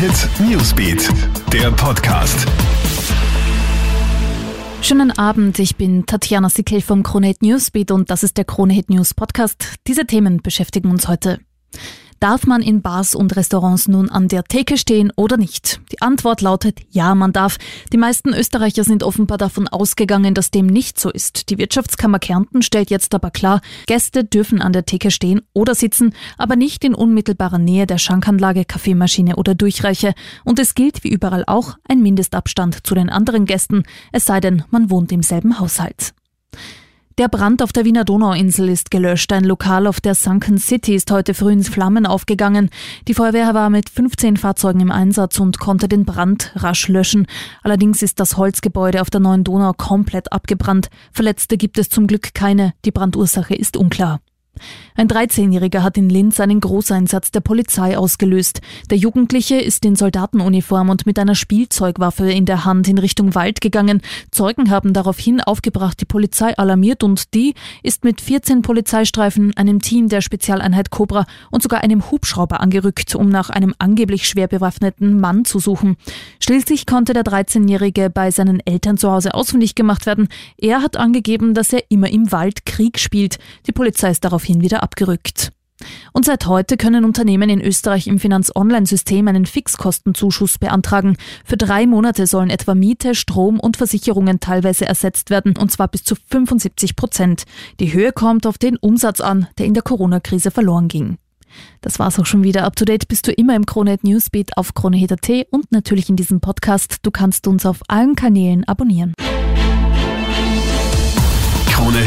Hit Newsbeat, der Podcast. Schönen Abend, ich bin Tatjana Sickel vom Kronehit Newsbeat und das ist der Kronehit News Podcast. Diese Themen beschäftigen uns heute. Darf man in Bars und Restaurants nun an der Theke stehen oder nicht? Die Antwort lautet ja, man darf. Die meisten Österreicher sind offenbar davon ausgegangen, dass dem nicht so ist. Die Wirtschaftskammer Kärnten stellt jetzt aber klar, Gäste dürfen an der Theke stehen oder sitzen, aber nicht in unmittelbarer Nähe der Schankanlage, Kaffeemaschine oder Durchreiche. Und es gilt wie überall auch ein Mindestabstand zu den anderen Gästen, es sei denn, man wohnt im selben Haushalt. Der Brand auf der Wiener Donauinsel ist gelöscht. Ein Lokal auf der Sunken City ist heute früh ins Flammen aufgegangen. Die Feuerwehr war mit 15 Fahrzeugen im Einsatz und konnte den Brand rasch löschen. Allerdings ist das Holzgebäude auf der Neuen Donau komplett abgebrannt. Verletzte gibt es zum Glück keine. Die Brandursache ist unklar. Ein 13-Jähriger hat in Linz einen Großeinsatz der Polizei ausgelöst. Der Jugendliche ist in Soldatenuniform und mit einer Spielzeugwaffe in der Hand in Richtung Wald gegangen. Zeugen haben daraufhin aufgebracht, die Polizei alarmiert und die ist mit 14 Polizeistreifen, einem Team der Spezialeinheit Cobra und sogar einem Hubschrauber angerückt, um nach einem angeblich schwer bewaffneten Mann zu suchen. Schließlich konnte der 13-Jährige bei seinen Eltern zu Hause ausfindig gemacht werden. Er hat angegeben, dass er immer im Wald Krieg spielt. Die Polizei ist daraufhin daraufhin wieder abgerückt. Und seit heute können Unternehmen in Österreich im Finanz-Online-System einen Fixkostenzuschuss beantragen. Für drei Monate sollen etwa Miete, Strom und Versicherungen teilweise ersetzt werden, und zwar bis zu 75 Prozent. Die Höhe kommt auf den Umsatz an, der in der Corona-Krise verloren ging. Das war's auch schon wieder. Up to date bist du immer im Kronehit Newsbeat auf kronehit.at und natürlich in diesem Podcast. Du kannst uns auf allen Kanälen abonnieren.